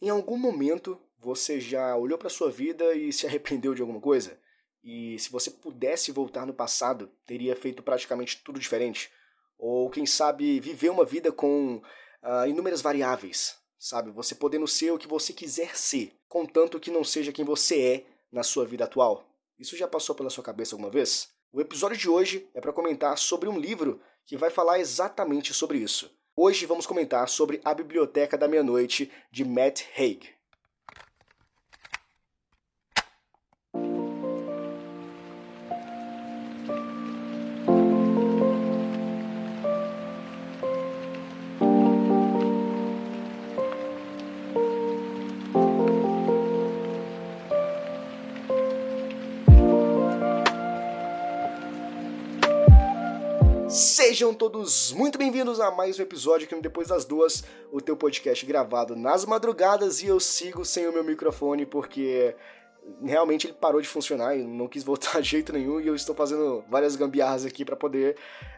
Em algum momento você já olhou para sua vida e se arrependeu de alguma coisa? E se você pudesse voltar no passado, teria feito praticamente tudo diferente? Ou quem sabe viver uma vida com uh, inúmeras variáveis, sabe? Você podendo ser o que você quiser ser, contanto que não seja quem você é na sua vida atual. Isso já passou pela sua cabeça alguma vez? O episódio de hoje é para comentar sobre um livro que vai falar exatamente sobre isso. Hoje vamos comentar sobre A Biblioteca da Meia-Noite de Matt Haig. Sejam todos muito bem-vindos a mais um episódio aqui no Depois das Duas, o teu podcast gravado nas madrugadas e eu sigo sem o meu microfone porque realmente ele parou de funcionar e não quis voltar de jeito nenhum e eu estou fazendo várias gambiarras aqui para poder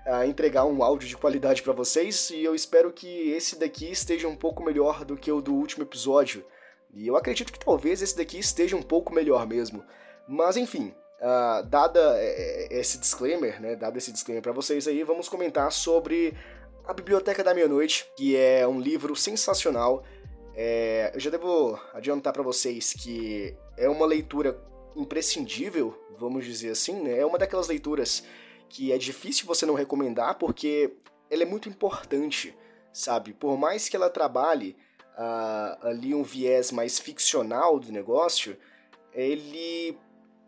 uh, entregar um áudio de qualidade para vocês e eu espero que esse daqui esteja um pouco melhor do que o do último episódio. E eu acredito que talvez esse daqui esteja um pouco melhor mesmo. Mas enfim, Uh, dada é, é, esse disclaimer, né, dado esse disclaimer para vocês aí, vamos comentar sobre A Biblioteca da Meia-Noite, que é um livro sensacional. É, eu já devo adiantar para vocês que é uma leitura imprescindível, vamos dizer assim, né? É uma daquelas leituras que é difícil você não recomendar porque ela é muito importante, sabe? Por mais que ela trabalhe uh, ali um viés mais ficcional do negócio, ele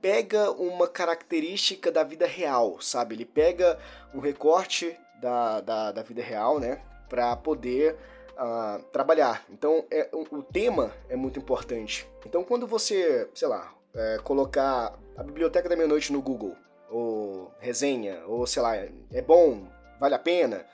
pega uma característica da vida real, sabe? Ele pega um recorte da, da, da vida real, né? Para poder uh, trabalhar. Então, é, o, o, tema é muito importante. Então, quando você, sei lá, é, colocar a Biblioteca da Meia-Noite no Google, ou resenha, ou sei lá, é bom, vale a pena,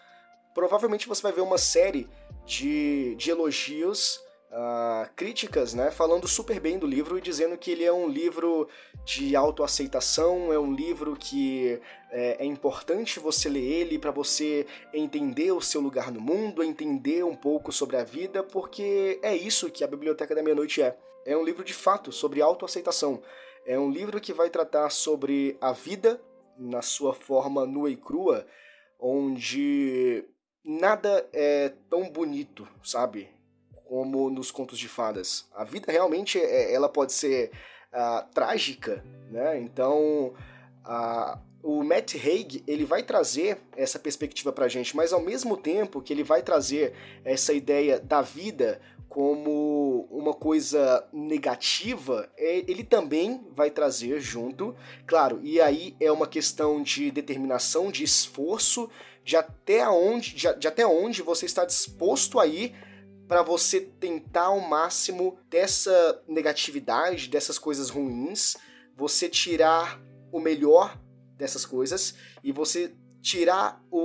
provavelmente você vai ver uma série de, de elogios uh, críticas, né, falando super bem do livro e dizendo que ele é um livro de autoaceitação, é um livro que é, é importante você ler ele para você entender o seu lugar no mundo, entender um pouco sobre a vida, porque é isso que a Biblioteca da Meia-Noite é. É um livro de fato sobre autoaceitação. É um livro que vai tratar sobre a vida na sua forma nua e crua, onde nada é tão bonito, sabe? Como nos contos de fadas. A vida realmente é, ela pode ser uh, trágica, né? Então uh, o Matt Haig ele vai trazer essa perspectiva para gente, mas ao mesmo tempo que ele vai trazer essa ideia da vida como uma coisa negativa, é, ele também vai trazer junto, claro, e aí é uma questão de determinação, de esforço, de até onde, de, de até onde você está disposto a ir para você tentar ao máximo dessa negatividade, dessas coisas ruins, você tirar o melhor dessas coisas e você tirar o,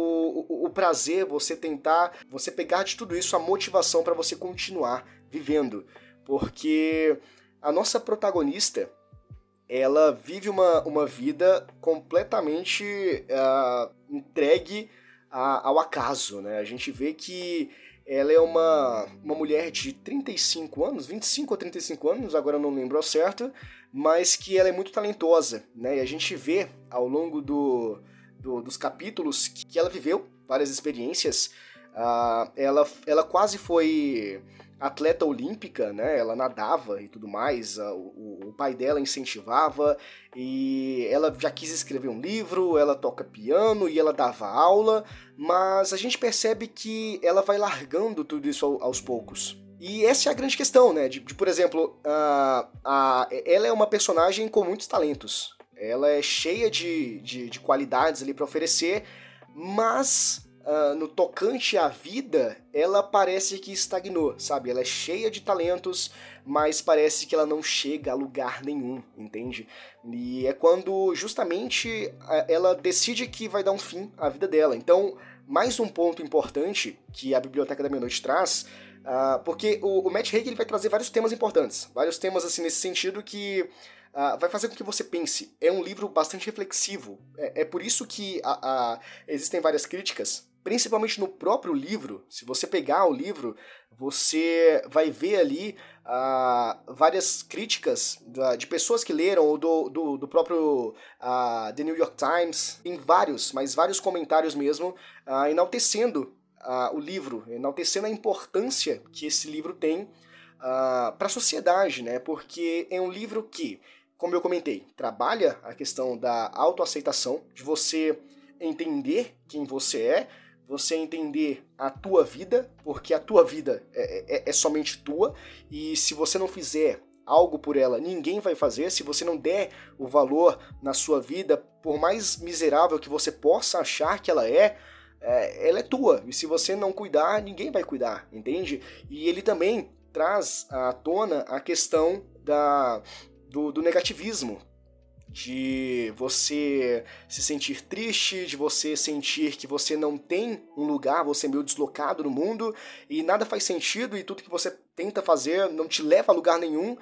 o, o prazer, você tentar, você pegar de tudo isso a motivação para você continuar vivendo. Porque a nossa protagonista, ela vive uma, uma vida completamente uh, entregue a, ao acaso, né? A gente vê que ela é uma, uma mulher de 35 anos, 25 ou 35 anos, agora não lembro ao certo, mas que ela é muito talentosa, né? E a gente vê ao longo do, do dos capítulos que ela viveu várias experiências. Uh, ela, ela quase foi atleta olímpica, né? Ela nadava e tudo mais. O, o, pai dela incentivava e ela já quis escrever um livro. Ela toca piano e ela dava aula, mas a gente percebe que ela vai largando tudo isso aos poucos. E essa é a grande questão, né? De, de por exemplo, a, a, ela é uma personagem com muitos talentos. Ela é cheia de, de, de qualidades ali para oferecer, mas uh, no tocante à vida, ela parece que estagnou, sabe? Ela é cheia de talentos, mas parece que ela não chega a lugar nenhum, entende? E é quando justamente ela decide que vai dar um fim à vida dela. Então, mais um ponto importante que a Biblioteca da Meia-Noite traz Uh, porque o, o Matt Haig ele vai trazer vários temas importantes, vários temas assim nesse sentido que uh, vai fazer com que você pense. É um livro bastante reflexivo. É, é por isso que a, a, existem várias críticas principalmente no próprio livro, se você pegar o livro, você vai ver ali uh, várias críticas de pessoas que leram, ou do, do, do próprio uh, The New York Times, em vários, mas vários comentários mesmo, uh, enaltecendo o livro, enaltecendo a importância que esse livro tem para a sociedade, né? Porque é um livro que, como eu comentei, trabalha a questão da autoaceitação, de você entender quem você é, você entender a tua vida, porque a tua vida é, é, é, somente tua, e se você não fizer algo por ela, ninguém vai fazer. Se você não der o valor na sua vida, por mais miserável que você possa achar que ela é, é ela é tua. E se você não cuidar, ninguém vai cuidar, entende? E ele também traz à tona a questão da, do, do negativismo, de você se sentir triste, de você sentir que você não tem um lugar, você é meio deslocado no mundo e nada faz sentido e tudo que você tenta fazer não te leva a lugar nenhum,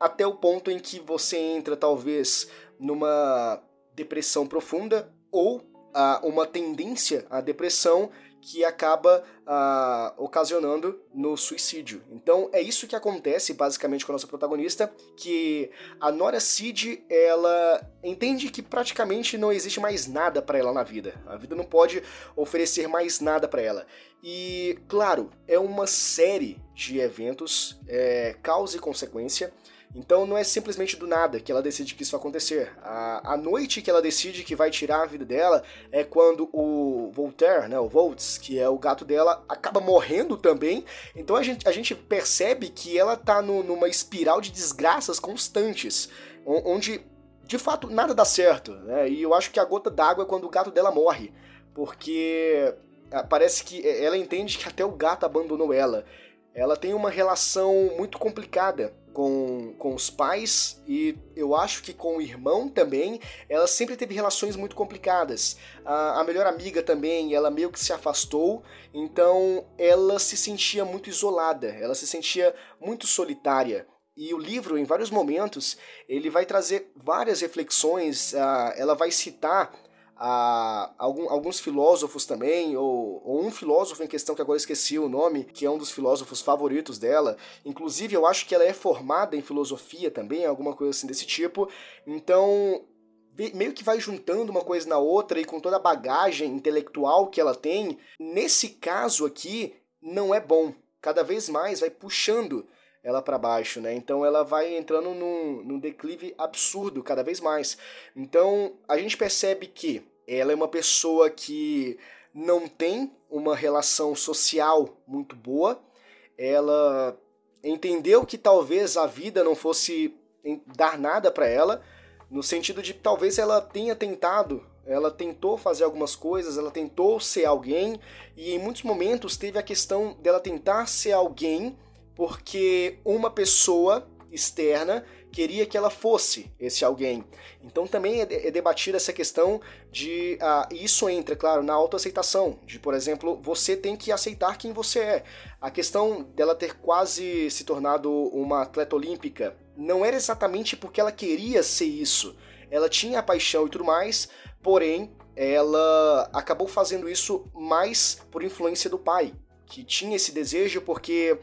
até o ponto em que você entra talvez numa depressão profunda ou uh, uma tendência à depressão que acaba ah, ocasionando no suicídio. Então é isso que acontece basicamente com a nossa protagonista, que a Nora Cid ela entende que praticamente não existe mais nada para ela na vida. A vida não pode oferecer mais nada para ela. E claro, é uma série de eventos, é, causa e consequência então não é simplesmente do nada que ela decide que isso vai acontecer. A, a noite que ela decide que vai tirar a vida dela é quando o Voltaire, né, o Volts, que é o gato dela, acaba morrendo também. Então a gente, a gente percebe que ela tá no, numa espiral de desgraças constantes, onde de fato nada dá certo. Né? E eu acho que a gota d'água é quando o gato dela morre, porque ah, parece que ela entende que até o gato abandonou ela. Ela tem uma relação muito complicada com, com os pais e eu acho que com o irmão também, ela sempre teve relações muito complicadas. A, a melhor amiga também, ela meio que se afastou, então ela se sentia muito isolada, ela se sentia muito solitária. E o livro, em vários momentos, ele vai trazer várias reflexões, uh, ela vai citar a, algum, alguns filósofos também, ou, ou, um filósofo em questão que agora esqueci o nome, que é um dos filósofos favoritos dela. Inclusive, eu acho que ela é formada em filosofia também, alguma coisa assim desse tipo. Então, meio que vai juntando uma coisa na outra e com toda a bagagem intelectual que ela tem. Nesse caso aqui, não é bom. Cada vez mais vai puxando ela para baixo, né? Então ela vai entrando num, num declive absurdo cada vez mais. Então a gente percebe que ela é uma pessoa que não tem uma relação social muito boa. Ela entendeu que talvez a vida não fosse dar nada para ela, no sentido de talvez ela tenha tentado, ela tentou fazer algumas coisas, ela tentou ser alguém e em muitos momentos teve a questão dela tentar ser alguém porque uma pessoa externa queria que ela fosse esse alguém. Então também é, é debatida essa questão de ah, isso entra, claro, na autoaceitação, de por exemplo, você tem que aceitar quem você é. A questão dela ter quase se tornado uma atleta olímpica não era exatamente porque ela queria ser isso. Ela tinha a paixão e tudo mais, porém ela acabou fazendo isso mais por influência do pai, que tinha esse desejo porque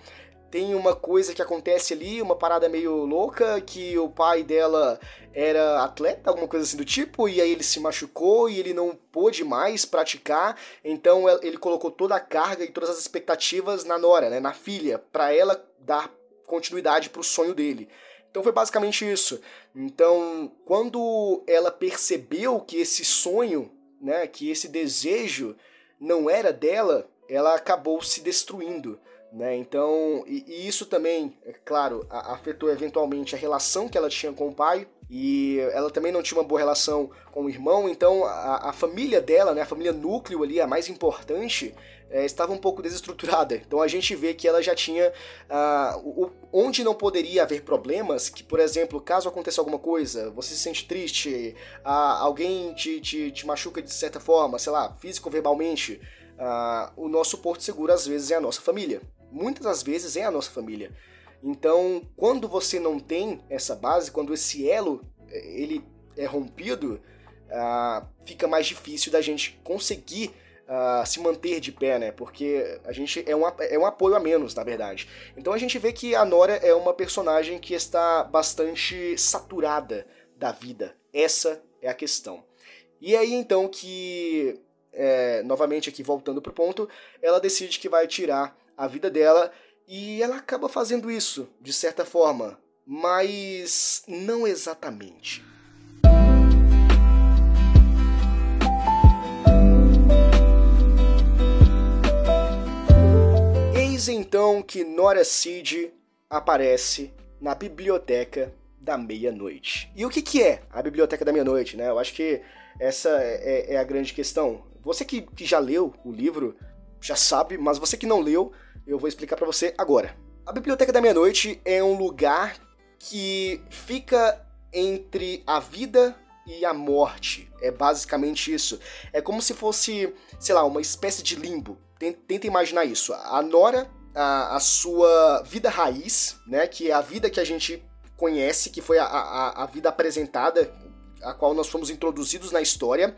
tem uma coisa que acontece ali, uma parada meio louca, que o pai dela era atleta, alguma coisa assim do tipo, e aí ele se machucou e ele não pôde mais praticar, então ele colocou toda a carga e todas as expectativas na Nora, né, na filha, para ela dar continuidade pro sonho dele. Então foi basicamente isso. Então, quando ela percebeu que esse sonho, né, que esse desejo não era dela, ela acabou se destruindo. Né? Então, e, e, isso também, é claro, a, afetou eventualmente a relação que ela tinha com o pai, e ela também não tinha uma boa relação com o irmão, então a, a família dela, né, a família núcleo ali, a mais importante, é, estava um pouco desestruturada. Então a gente vê que ela já tinha uh, o, onde não poderia haver problemas, que por exemplo, caso aconteça alguma coisa, você se sente triste, alguém te, te, te machuca de certa forma, sei lá, físico ou verbalmente, uh, o nosso porto seguro às vezes é a nossa família muitas das vezes é a nossa família. Então, quando você não tem essa base, quando esse elo ele é rompido, uh, fica mais difícil da gente conseguir uh, se manter de pé, né? Porque a gente é um, é um apoio a menos, na verdade. Então a gente vê que a Nora é uma personagem que está bastante saturada da vida. Essa é a questão. E é aí então que, é, novamente aqui voltando pro ponto, ela decide que vai tirar a vida dela e ela acaba fazendo isso, de certa forma, mas não exatamente. Eis então que Nora Seed aparece na biblioteca da meia-noite. E o que, que é a biblioteca da meia-noite, né? Eu acho que essa é, é, é a grande questão. Você que, que já leu o livro já sabe, mas você que não leu, eu vou explicar para você agora. A biblioteca da meia-noite é um lugar que fica entre a vida e a morte. É basicamente isso. É como se fosse, sei lá, uma espécie de limbo. Tenta imaginar isso. A Nora, a, a sua vida raiz, né, que é a vida que a gente conhece, que foi a, a, a vida apresentada, a qual nós fomos introduzidos na história,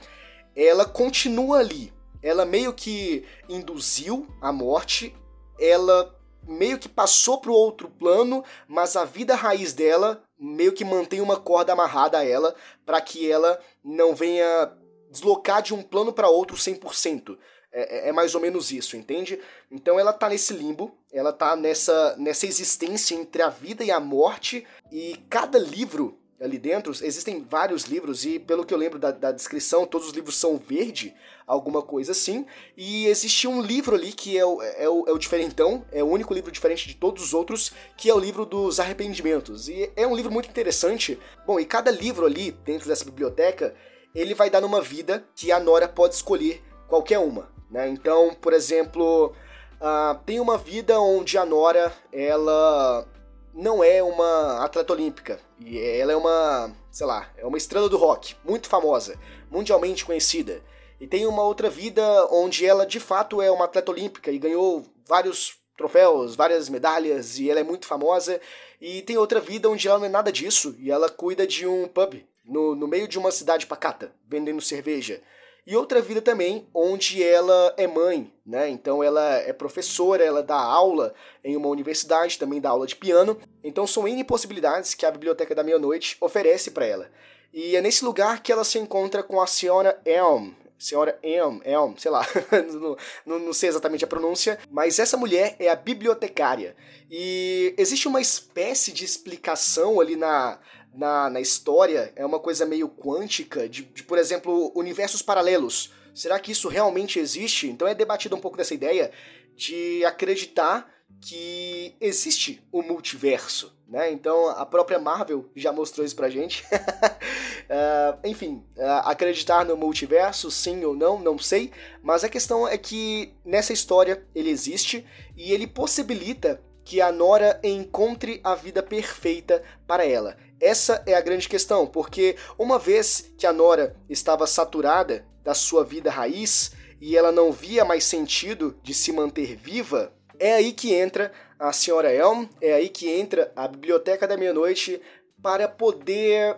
ela continua ali. Ela meio que induziu a morte, ela meio que passou para o outro plano, mas a vida raiz dela meio que mantém uma corda amarrada a ela para que ela não venha deslocar de um plano para outro 100%. É, é, é, mais ou menos isso, entende? Então ela tá nesse limbo, ela tá nessa, nessa existência entre a vida e a morte, e cada livro ali dentro, existem vários livros, e pelo que eu lembro da, da descrição, todos os livros são verde, alguma coisa assim, e existe um livro ali que é o, é, o, é o diferentão, é o único livro diferente de todos os outros, que é o livro dos arrependimentos, e é um livro muito interessante. Bom, e cada livro ali, dentro dessa biblioteca, ele vai dar numa vida que a Nora pode escolher qualquer uma. Né? Então, por exemplo, uh, tem uma vida onde a Nora ela não é uma atleta olímpica e ela é uma, sei lá, é uma estrela do rock, muito famosa, mundialmente conhecida. E tem uma outra vida onde ela de fato é uma atleta olímpica e ganhou vários troféus, várias medalhas e ela é muito famosa. E tem outra vida onde ela não é nada disso e ela cuida de um pub no, no meio de uma cidade pacata, vendendo cerveja e outra vida também onde ela é mãe, né? Então ela é professora, ela dá aula em uma universidade, também dá aula de piano. Então são N possibilidades que a Biblioteca da Meia-Noite oferece para ela. E é nesse lugar que ela se encontra com a senhora Elm, senhora Elm, Elm, sei lá, não, não, não, sei exatamente a pronúncia, mas essa mulher é a bibliotecária. E existe uma espécie de explicação ali na, na, na história é uma coisa meio quântica, de, de, por exemplo, universos paralelos. Será que isso realmente existe? Então é debatido um pouco dessa ideia de acreditar que existe o multiverso, né? Então a própria Marvel já mostrou isso pra gente. uh, enfim, uh, acreditar no multiverso, sim ou não, não sei. Mas a questão é que nessa história ele existe e ele possibilita que a Nora encontre a vida perfeita para ela. Essa é a grande questão, porque uma vez que a Nora estava saturada da sua vida raiz e ela não via mais sentido de se manter viva, é aí que entra a senhora Elm, é aí que entra a Biblioteca da Meia-Noite para poder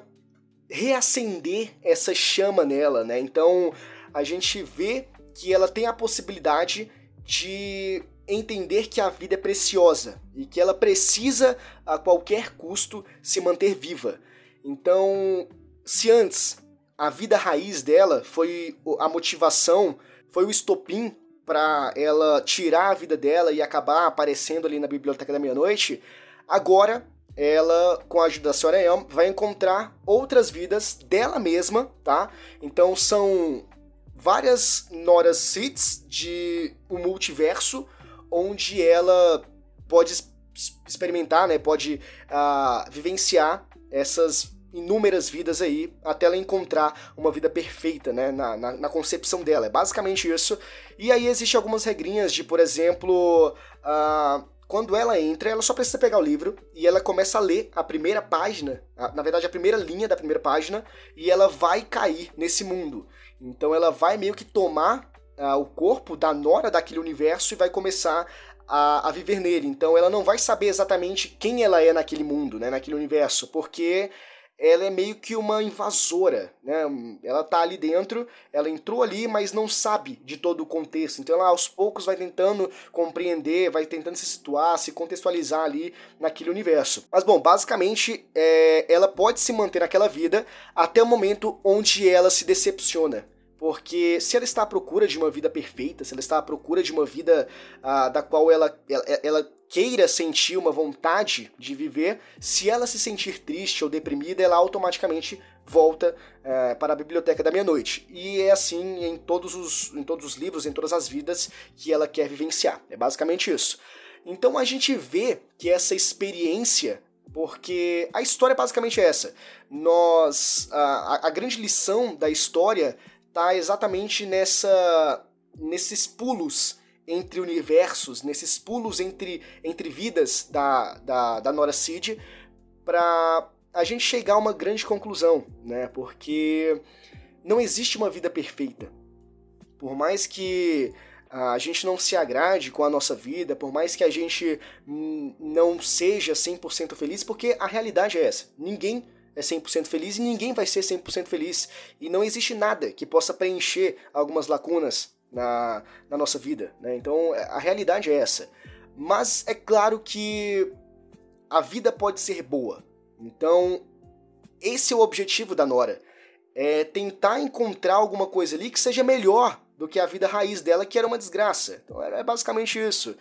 reacender essa chama nela, né? Então a gente vê que ela tem a possibilidade de entender que a vida é preciosa e que ela precisa a qualquer custo se manter viva. Então, se antes a vida raiz dela foi a motivação, foi o estopim para ela tirar a vida dela e acabar aparecendo ali na biblioteca da meia-noite, agora ela, com a ajuda da senhora Elm, vai encontrar outras vidas dela mesma, tá? Então são várias Nora Seeds de o um multiverso onde ela pode experimentar, né, pode uh, vivenciar essas inúmeras vidas aí até ela encontrar uma vida perfeita, né, na, na, na, concepção dela. É basicamente isso. E aí existe algumas regrinhas de, por exemplo, uh, quando ela entra, ela só precisa pegar o livro e ela começa a ler a primeira página, a, na verdade a primeira linha da primeira página, e ela vai cair nesse mundo. Então ela vai meio que tomar uh, o corpo da Nora daquele universo e vai começar a, a, viver nele. Então ela não vai saber exatamente quem ela é naquele mundo, né, naquele universo, porque ela é meio que uma invasora, né? Ela tá ali dentro, ela entrou ali, mas não sabe de todo o contexto. Então ela aos poucos vai tentando compreender, vai tentando se situar, se contextualizar ali naquele universo. Mas bom, basicamente é, ela pode se manter naquela vida até o momento onde ela se decepciona. Porque se ela está à procura de uma vida perfeita, se ela está à procura de uma vida ah, da qual ela, ela, ela queira sentir uma vontade de viver, se ela se sentir triste ou deprimida, ela automaticamente volta é, para a biblioteca da meia-noite. E é assim em todos, os, em todos os livros, em todas as vidas que ela quer vivenciar. É basicamente isso. Então a gente vê que essa experiência porque a história é basicamente essa. Nós a, a grande lição da história está exatamente nessa nesses pulos entre universos, nesses pulos entre, entre vidas da, da, da Nora Seed, para a gente chegar a uma grande conclusão, né? Porque não existe uma vida perfeita. Por mais que a gente não se agrade com a nossa vida, por mais que a gente não seja 100% feliz, porque a realidade é essa. Ninguém é 100% feliz e ninguém vai ser 100% feliz. E não existe nada que possa preencher algumas lacunas na, na nossa vida. Né? Então a realidade é essa. Mas é claro que a vida pode ser boa. Então esse é o objetivo da Nora. É tentar encontrar alguma coisa ali que seja melhor do que a vida raiz dela, que era uma desgraça. Então é basicamente isso.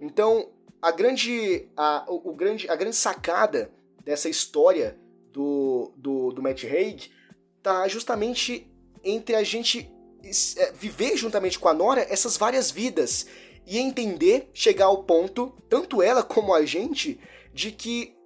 Então a grande, a, o, o grande, a grande sacada dessa história do, do, do Matt Haig tá justamente entre a gente é, viver juntamente com a Nora essas várias vidas e entender, chegar ao ponto, tanto ela como a gente, de que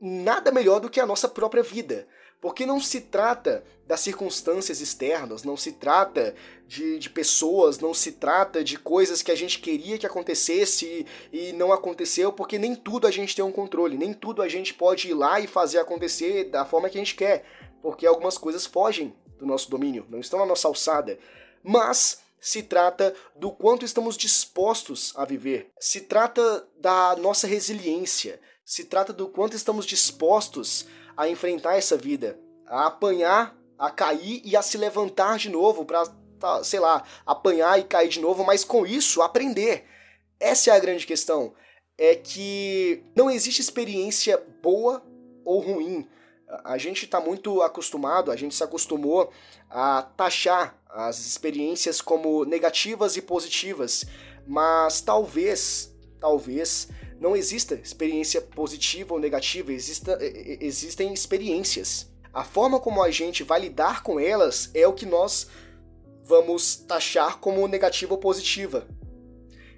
nada melhor do que a nossa própria vida. Porque não se trata das circunstâncias externas, não se trata de, de pessoas, não se trata de coisas que a gente queria que acontecesse e, e não aconteceu, porque nem tudo a gente tem um controle, nem tudo a gente pode ir lá e fazer acontecer da forma que a gente quer, porque algumas coisas fogem do nosso domínio, não estão na nossa alçada. Mas se trata do quanto estamos dispostos a viver, se trata da nossa resiliência, se trata do quanto estamos dispostos a enfrentar essa vida, a apanhar, a cair e a se levantar de novo para, tá, sei lá, apanhar e cair de novo, mas com isso aprender. Essa é a grande questão, é que não existe experiência boa ou ruim. A gente está muito acostumado, a gente se acostumou a taxar as experiências como negativas e positivas, mas talvez, talvez não exista experiência positiva ou negativa, exista, existem experiências. A forma como a gente vai lidar com elas é o que nós vamos taxar como negativa ou positiva.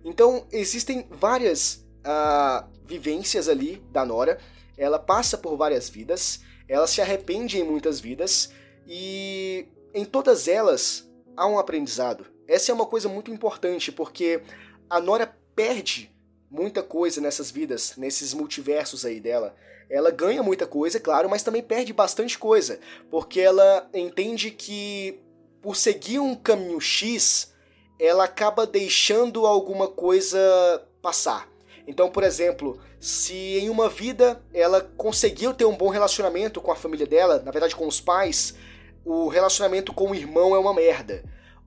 Então, existem várias uh, vivências ali da Nora, ela passa por várias vidas, ela se arrepende em muitas vidas, e em todas elas há um aprendizado. Essa é uma coisa muito importante, porque a Nora perde muita coisa nessas vidas, nesses multiversos aí dela. Ela ganha muita coisa, claro, mas também perde bastante coisa, porque ela entende que por seguir um caminho X, ela acaba deixando alguma coisa passar. Então, por exemplo, se em uma vida ela conseguiu ter um bom relacionamento com a família dela, na verdade com os pais, o relacionamento com o irmão é uma merda.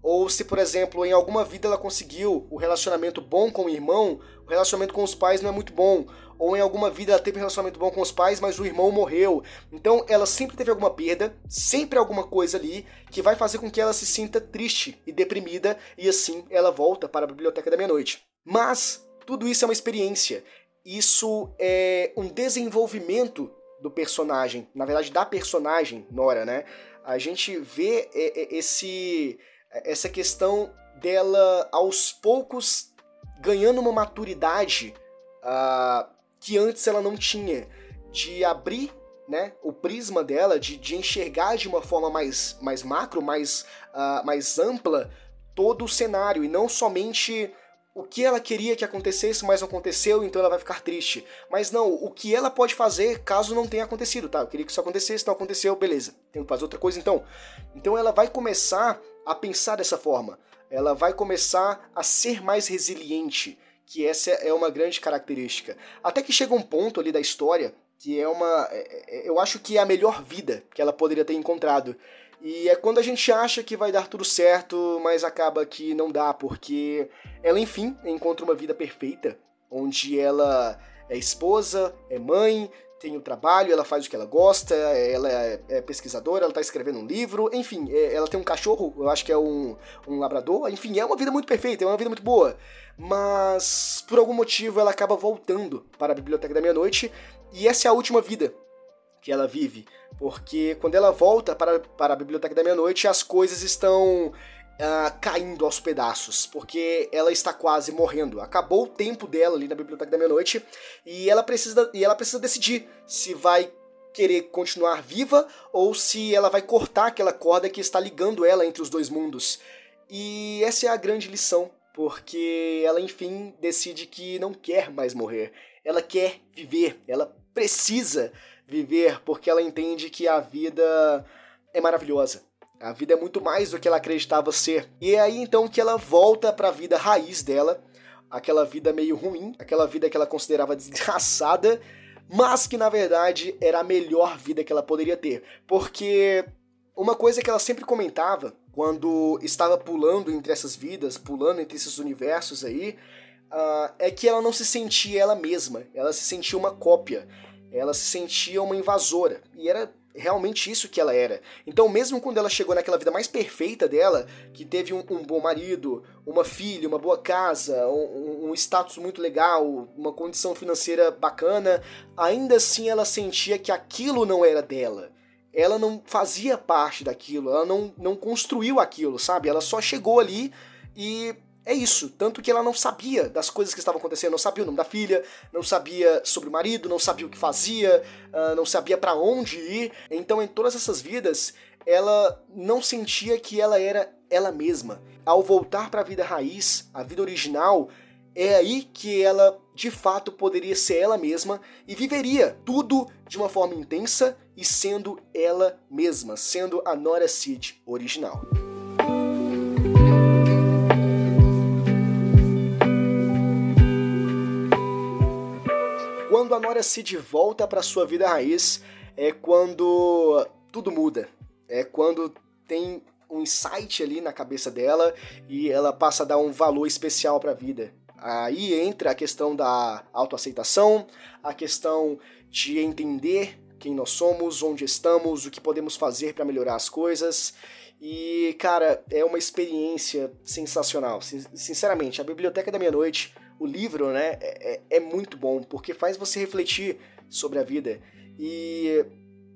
Ou se, por exemplo, em alguma vida ela conseguiu o relacionamento bom com o irmão, o relacionamento com os pais não é muito bom. Ou em alguma vida ela teve um relacionamento bom com os pais, mas o irmão morreu. Então ela sempre teve alguma perda, sempre alguma coisa ali que vai fazer com que ela se sinta triste e deprimida, e assim ela volta para a biblioteca da meia-noite. Mas tudo isso é uma experiência. Isso é um desenvolvimento do personagem, na verdade da personagem Nora, né? A gente vê esse essa questão dela aos poucos ganhando uma maturidade uh, que antes ela não tinha, de abrir né, o prisma dela, de, de enxergar de uma forma mais, mais macro, mais, uh, mais ampla todo o cenário e não somente o que ela queria que acontecesse, mas não aconteceu, então ela vai ficar triste. Mas não, o que ela pode fazer caso não tenha acontecido, tá? Eu queria que isso acontecesse, não aconteceu, beleza. Tem que fazer outra coisa então. Então ela vai começar a pensar dessa forma. Ela vai começar a ser mais resiliente, que essa é uma grande característica. Até que chega um ponto ali da história que é uma. É, é, eu acho que é a melhor vida que ela poderia ter encontrado. E é quando a gente acha que vai dar tudo certo, mas acaba que não dá, porque ela, enfim, encontra uma vida perfeita, onde ela é esposa, é mãe, tem o trabalho, ela faz o que ela gosta, ela é, é pesquisadora, ela está escrevendo um livro, enfim, é, ela tem um cachorro, eu acho que é um, um labrador, enfim, é uma vida muito perfeita, é uma vida muito boa. Mas, por algum motivo, ela acaba voltando para a Biblioteca da Meia-Noite, e essa é a última vida que ela vive. Porque quando ela volta para, para a Biblioteca da Meia-Noite, as coisas estão uh, caindo aos pedaços, porque ela está quase morrendo. Acabou o tempo dela ali na Biblioteca da Meia-Noite e ela precisa e ela precisa decidir se vai querer continuar viva ou se ela vai cortar aquela corda que está ligando ela entre os dois mundos. E essa é a grande lição, porque ela enfim decide que não quer mais morrer. Ela quer viver, ela precisa viver porque ela entende que a vida é maravilhosa. A vida é muito mais do que ela acreditava ser. E é aí então que ela volta para a vida raiz dela, aquela vida meio ruim, aquela vida que ela considerava desgraçada, mas que na verdade era a melhor vida que ela poderia ter. Porque uma coisa que ela sempre comentava quando estava pulando entre essas vidas, pulando entre esses universos aí, uh, é que ela não se sentia ela mesma, ela se sentia uma cópia ela se sentia uma invasora. E era realmente isso que ela era. Então, mesmo quando ela chegou naquela vida mais perfeita dela, que teve um, um bom marido, uma filha, uma boa casa, um, um, status muito legal, uma condição financeira bacana, ainda assim ela sentia que aquilo não era dela. Ela não fazia parte daquilo, ela não, não construiu aquilo, sabe? Ela só chegou ali e é isso. Tanto que ela não sabia das coisas que estavam acontecendo, não sabia o nome da filha, não sabia sobre o marido, não sabia o que fazia, uh, não sabia para onde ir. Então, em todas essas vidas, ela não sentia que ela era ela mesma. Ao voltar para a vida raiz, a vida original, é aí que ela de fato poderia ser ela mesma e viveria tudo de uma forma intensa e sendo ela mesma, sendo a Nora Seed original. Quando a Nora Cid volta para sua vida raiz, é quando tudo muda. É quando tem um insight ali na cabeça dela e ela passa a dar um valor especial para a vida. Aí entra a questão da autoaceitação, a questão de entender quem nós somos, onde estamos, o que podemos fazer para melhorar as coisas. E, cara, é uma experiência sensacional. Sinceramente, a Biblioteca da Meia-Noite o livro, né, é, é, é muito bom, porque faz você refletir sobre a vida. E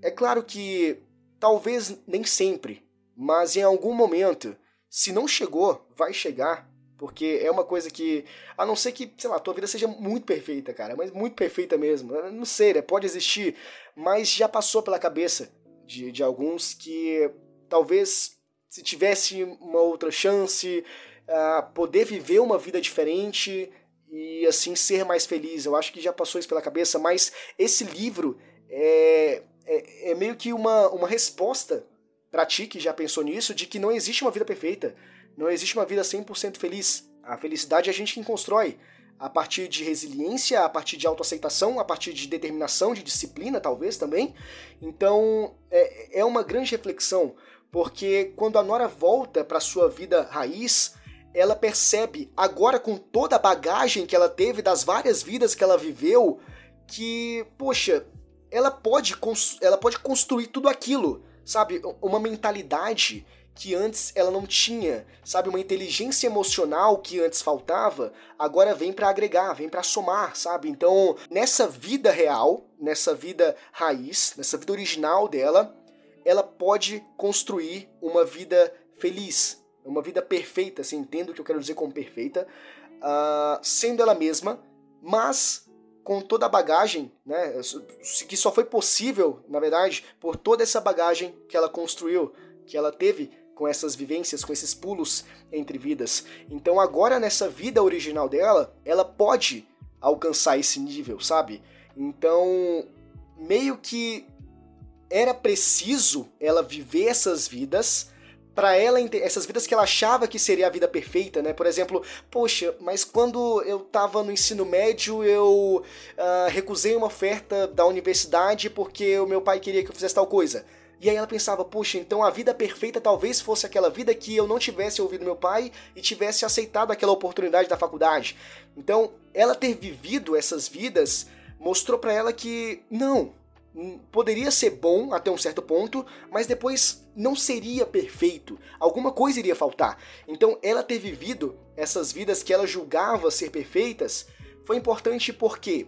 é claro que talvez nem sempre, mas em algum momento, se não chegou, vai chegar, porque é uma coisa que, a não ser que, sei lá, tua vida seja muito perfeita, cara, mas muito perfeita mesmo, não sei, né, pode existir, mas já passou pela cabeça de, de alguns que talvez se tivesse uma outra chance, uh, poder viver uma vida diferente, e assim ser mais feliz. Eu acho que já passou isso pela cabeça, mas esse livro é, é, é meio que uma, uma resposta para ti que já pensou nisso, de que não existe uma vida perfeita, não existe uma vida 100% feliz. A felicidade é a gente quem constrói a partir de resiliência, a partir de autoaceitação, a partir de determinação, de disciplina, talvez também. Então é, é uma grande reflexão, porque quando a Nora volta para sua vida raiz, ela percebe, agora com toda a bagagem que ela teve das várias vidas que ela viveu, que, poxa, ela pode, ela pode construir tudo aquilo, sabe? Uma mentalidade que antes ela não tinha, sabe? Uma inteligência emocional que antes faltava, agora vem para agregar, vem para somar, sabe? Então, nessa vida real, nessa vida raiz, nessa vida original dela, ela pode construir uma vida feliz, uma vida perfeita, assim, entendo o que eu quero dizer com perfeita, uh, sendo ela mesma, mas com toda a bagagem, né, que só foi possível, na verdade, por toda essa bagagem que ela construiu, que ela teve com essas vivências, com esses pulos entre vidas. Então agora nessa vida original dela, ela pode alcançar esse nível, sabe? Então, meio que era preciso ela viver essas vidas para ela, essas vidas que ela achava que seria a vida perfeita, né? Por exemplo, poxa, mas quando eu tava no ensino médio, eu uh, recusei uma oferta da universidade porque o meu pai queria que eu fizesse tal coisa. E aí ela pensava, puxa, então a vida perfeita talvez fosse aquela vida que eu não tivesse ouvido meu pai e tivesse aceitado aquela oportunidade da faculdade. Então, ela ter vivido essas vidas mostrou para ela que não, poderia ser bom até um certo ponto, mas depois não seria perfeito. Alguma coisa iria faltar. Então, ela ter vivido essas vidas que ela julgava ser perfeitas foi importante porque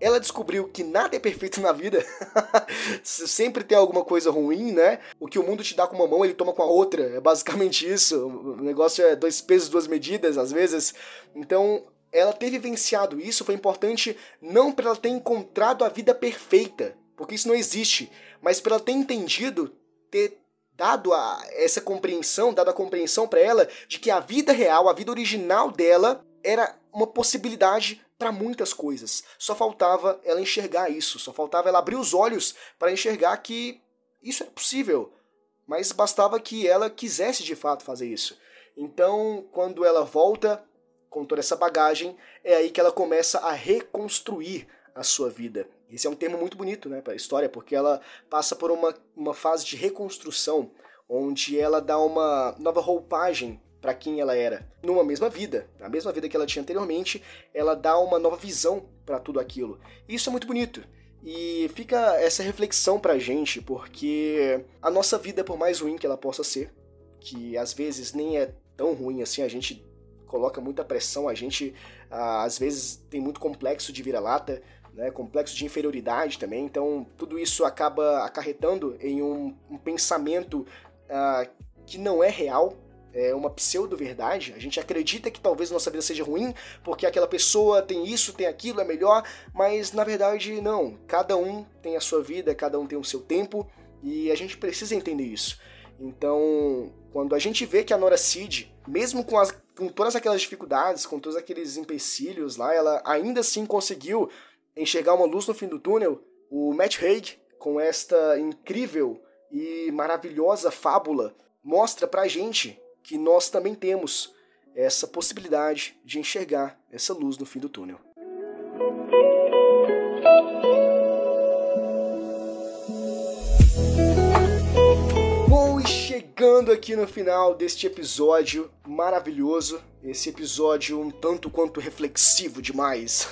ela descobriu que nada é perfeito na vida. Sempre tem alguma coisa ruim, né? O que o mundo te dá com uma mão, ele toma com a outra. É basicamente isso. O negócio é dois pesos, duas medidas, às vezes. Então, ela ter vivenciado isso foi importante não para ela ter encontrado a vida perfeita, porque isso não existe, mas para ela ter entendido, ter dado a, essa compreensão, dado a compreensão para ela de que a vida real, a vida original dela era uma possibilidade para muitas coisas. Só faltava ela enxergar isso, só faltava ela abrir os olhos para enxergar que isso é possível, mas bastava que ela quisesse de fato fazer isso. Então, quando ela volta com toda essa bagagem, é aí que ela começa a reconstruir a sua vida. Esse é um termo muito bonito né, para a história, porque ela passa por uma, uma fase de reconstrução, onde ela dá uma nova roupagem para quem ela era. Numa mesma vida, a mesma vida que ela tinha anteriormente, ela dá uma nova visão para tudo aquilo. Isso é muito bonito. E fica essa reflexão pra gente, porque a nossa vida, por mais ruim que ela possa ser, que às vezes nem é tão ruim assim, a gente coloca muita pressão, a gente às vezes tem muito complexo de vira-lata, né, complexo de inferioridade também, então tudo isso acaba acarretando em um, um pensamento uh, que não é real, é uma pseudo-verdade. A gente acredita que talvez nossa vida seja ruim porque aquela pessoa tem isso, tem aquilo, é melhor, mas na verdade não. Cada um tem a sua vida, cada um tem o seu tempo e a gente precisa entender isso. Então, quando a gente vê que a Nora Cid, mesmo com, as, com todas aquelas dificuldades, com todos aqueles empecilhos lá, ela ainda assim conseguiu enxergar uma luz no fim do túnel, o Matt Haig, com esta incrível e maravilhosa fábula, mostra pra gente que nós também temos essa possibilidade de enxergar essa luz no fim do túnel. Bom, e chegando aqui no final deste episódio maravilhoso, esse episódio um tanto quanto reflexivo demais,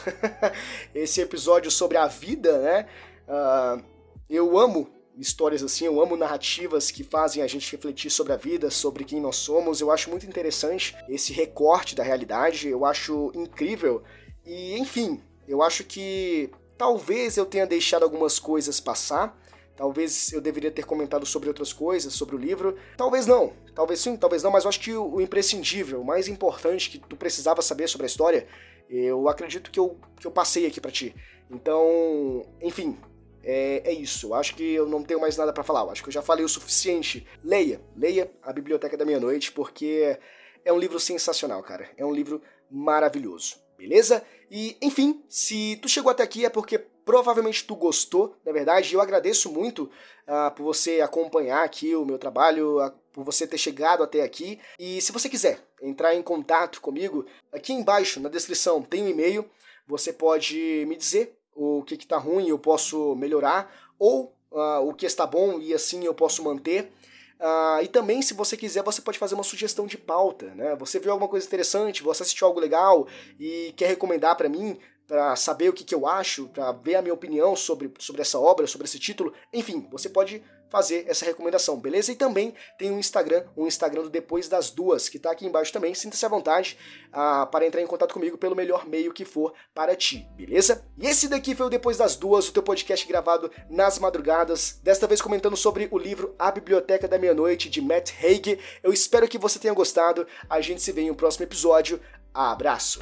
esse episódio sobre a vida, né? Uh, eu amo histórias assim, eu amo narrativas que fazem a gente refletir sobre a vida, sobre quem nós somos. Eu acho muito interessante esse recorte da realidade, eu acho incrível. E, enfim, eu acho que talvez eu tenha deixado algumas coisas passar. Talvez eu deveria ter comentado sobre outras coisas, sobre o livro. Talvez não. Talvez sim, talvez não, mas eu acho que o imprescindível, o mais importante que tu precisava saber sobre a história, eu acredito que eu, que eu passei aqui para ti. Então, enfim, é, é isso. Acho que eu não tenho mais nada para falar. Acho que eu já falei o suficiente. Leia, leia a Biblioteca da Meia-Noite, porque é um livro sensacional, cara. É um livro maravilhoso. Beleza? E, enfim, se tu chegou até aqui é porque provavelmente tu gostou, na verdade. Eu agradeço muito uh, por você acompanhar aqui o meu trabalho, uh, por você ter chegado até aqui. E se você quiser entrar em contato comigo, aqui embaixo na descrição tem um e-mail. Você pode me dizer o que está ruim eu posso melhorar, ou uh, o que está bom e assim eu posso manter. Uh, e também, se você quiser, você pode fazer uma sugestão de pauta, né? Você viu alguma coisa interessante, você assistiu algo legal e quer recomendar para mim, para saber o que, que eu acho, para ver a minha opinião sobre, sobre essa obra, sobre esse título, enfim, você pode fazer essa recomendação, beleza? E também tem um Instagram, um Instagram do Depois das Duas, que está aqui embaixo também. Sinta-se à vontade uh, para entrar em contato comigo pelo melhor meio que for para ti, beleza? E esse daqui foi o Depois das Duas, o teu podcast gravado nas madrugadas, desta vez comentando sobre o livro A Biblioteca da Meia-Noite, de Matt Haig. Eu espero que você tenha gostado. A gente se vê em um próximo episódio. Abraço!